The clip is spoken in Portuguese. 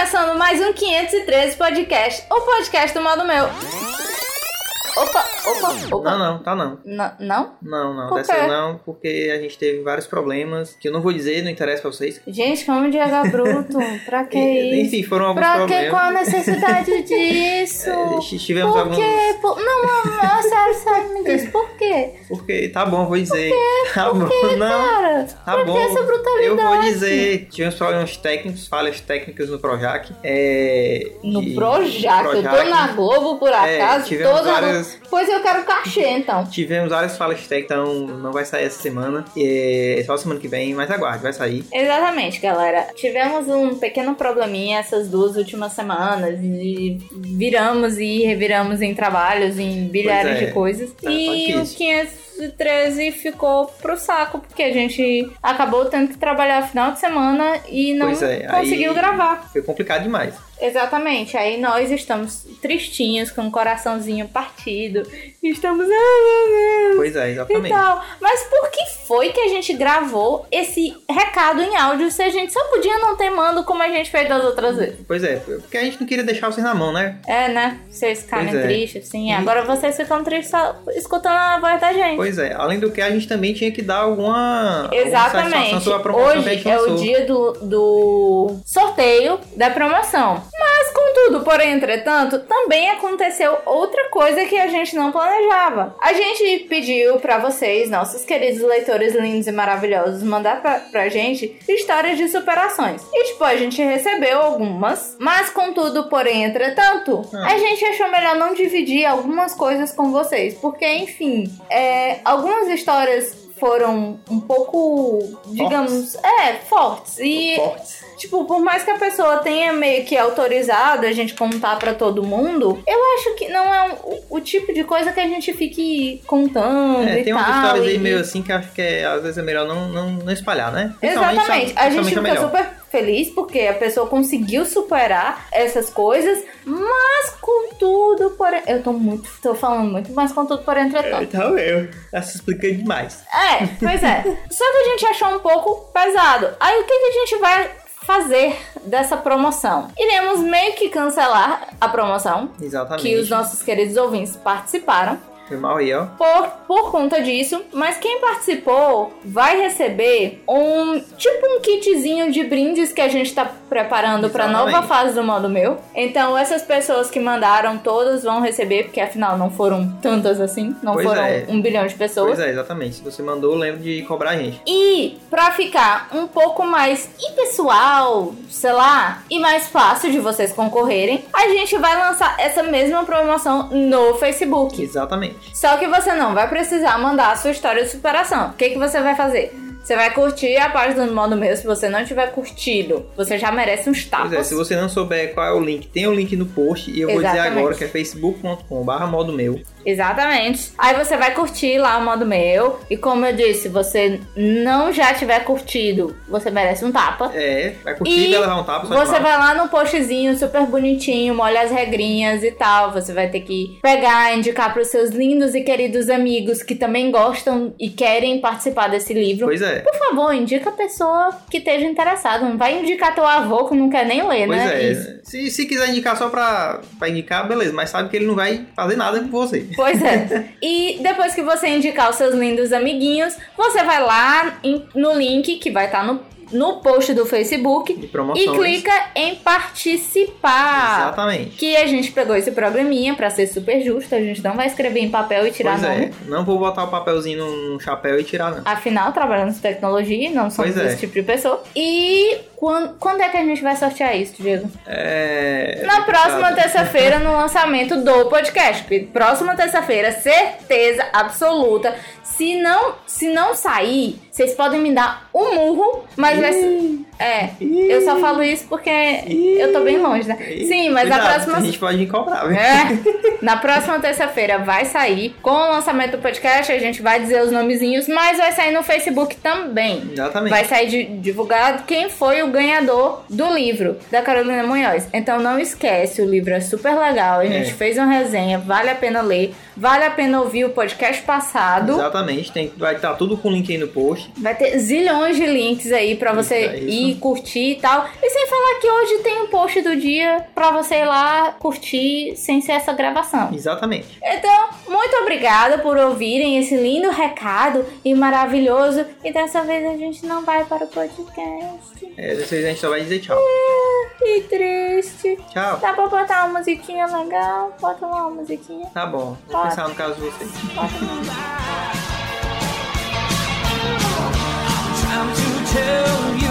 começando mais um 513 podcast, o podcast do modo meu. Opa, opa, opa. Não, não, tá não. N- não? Não, não, Por dessa quê? não, porque a gente teve vários problemas que eu não vou dizer, não interessa pra vocês. Gente, como de H bruto, pra que E- isso? Enfim, foram alguns Pra que problemas. qual a necessidade disso? É, tivemos Por alguns. quê? Por- Não, não, não, sério, sério, me diz por quê? Porque tá bom, vou dizer. Tá bom, não. Cara, Tá pra bom. que essa brutalidade? Eu vou dizer, tivemos problemas técnicos, falhas técnicas no Projac. É, No de- Projac, eu tô Projac. na Globo por É, acaso, tivemos toda várias- Pois eu quero cachê, então. Tivemos várias falhas técnicas, então não vai sair essa semana. É só semana que vem, mas aguarde, vai sair. Exatamente, galera. Tivemos um pequeno probleminha essas duas últimas semanas e viramos e reviramos em trabalhos, em bilhares é. de coisas. Tá e o difícil. 513 ficou pro saco, porque a gente acabou tendo que trabalhar final de semana e não é, conseguiu gravar. Foi complicado demais. Exatamente. Aí nós estamos tristinhos, com o coraçãozinho partido. Estamos. Pois é, exatamente. tal. Mas por que foi que a gente gravou esse recado em áudio se a gente só podia não ter mando como a gente fez das outras vezes? Pois é, porque a gente não queria deixar vocês na mão, né? É, né? Vocês ficarem é. tristes, assim. E- Agora vocês ficam tristes só escutando a voz da gente. Pois é, além do que a gente também tinha que dar alguma, alguma Exatamente. sobre a promoção que a Hoje gente é o dia do, do sorteio da promoção. Contudo, porém, entretanto, também aconteceu outra coisa que a gente não planejava. A gente pediu pra vocês, nossos queridos leitores lindos e maravilhosos, mandar pra, pra gente histórias de superações. E, tipo, a gente recebeu algumas, mas, contudo, porém, entretanto, Ah. a gente achou melhor não dividir algumas coisas com vocês. Porque, enfim, é, algumas histórias foram um pouco, digamos, é, fortes. E, Fortes. tipo, por mais que a pessoa tenha meio que autorizado a gente contar pra todo mundo, eu acho que não é um- o, tipo de coisa que a gente fique contando É, e tem tal. umas histórias aí e- meio assim que acho que é, às vezes é melhor não, não, não espalhar, né? Exatamente. só- A gente fica é melhor. super feliz porque a pessoa conseguiu superar essas coisas, mas contudo, porém. Eu tô muito. tô falando muito, mas contudo, porém, entretanto. Então eu. Tá se explicando demais. É, pois é. Só que a gente achou um pouco pesado. Aí o que, que a gente vai fazer dessa promoção? Iremos meio que cancelar a promoção. Exatamente. Que os nossos queridos ouvintes participaram Foi mal aí, ó. por, por conta disso, mas quem participou vai receber um tipo um kitzinho de brindes que a gente tá preparando para nova fase do modo meu. Então essas pessoas que mandaram todas vão receber, porque afinal não foram tantas assim, não Pois foram é. um bilhão de pessoas. Pois é, exatamente. Se você mandou, lembra de cobrar a gente. E pra ficar um pouco mais impessoal, sei lá, e mais fácil de vocês concorrerem, a gente vai lançar essa mesma promoção no Facebook. Exatamente. Só que você não vai precisar mandar a sua história de superação. O que, que você vai fazer? Você vai curtir a página do modo meu. Se você não tiver curtido, você já merece uns Pois é, tapas. se você não souber qual é o link, tem o link no post e eu vou dizer Exatamente. agora que é facebook.com/barra modo meu. Exatamente. Aí você vai curtir lá o modo meu. E como eu disse, se você não já tiver curtido, você merece um tapa. É, vai curtir, E vai levar um tapa, Você vai lá no postzinho super bonitinho, molha as regrinhas e tal. Você vai ter que pegar, indicar pros seus lindos e queridos amigos que também gostam e querem participar desse livro. Pois é. Por favor, indica a pessoa que esteja interessada. Não vai indicar teu avô que não quer nem ler, Pois né? é. Isso. Se, se quiser indicar só pra, pra indicar, beleza. Mas sabe que ele não vai fazer nada com você. Pois é. E depois que você indicar os seus lindos amiguinhos, você vai lá em- no link que vai estar no, no post do Facebook e clica em participar. Exatamente. Que a gente pegou esse programinha pra ser super justo, a gente não vai escrever em papel e tirar Pois nome. é. Não vou botar o papelzinho num chapéu e tirar, não. Afinal, trabalhamos com tecnologia não somos Pois é. esse tipo de pessoa. E quando, quando é que a gente vai sortear isso, Diego? É. Na próxima terça-feira, no lançamento do podcast. Próxima terça-feira, certeza absoluta. Se não, se não sair, vocês podem me dar um murro, mas vai ser. É, eu só falo isso porque eu tô bem longe, né? Sim, mas Cuidado, na próxima. A gente pode cobrar, viu? É, na próxima terça-feira vai sair. Com o lançamento do podcast, a gente vai dizer os nomezinhos, mas vai sair no Facebook também. Exatamente. Vai sair di- divulgado quem foi o ganhador do livro da Carolina Munhoz. Então não esquece, o livro é super legal. A gente É. fez uma resenha, vale a pena ler, vale a pena ouvir o podcast passado. Exatamente. Tem, vai estar tudo com link aí no post. Vai ter zilhões de links aí pra você Isso, é isso. ir curtir e tal. E sem falar que hoje tem um post do dia pra você ir lá curtir sem ser essa gravação. Exatamente. Então, muito obrigada por ouvirem esse lindo recado e maravilhoso. E dessa vez a gente não vai para o podcast. É, dessa vez a gente só vai dizer tchau. Que triste. Tchau. Dá pra botar uma musiquinha legal? Bota lá uma musiquinha. Tá bom. Vou pensar no caso de vocês. Bota uma. Time to tell you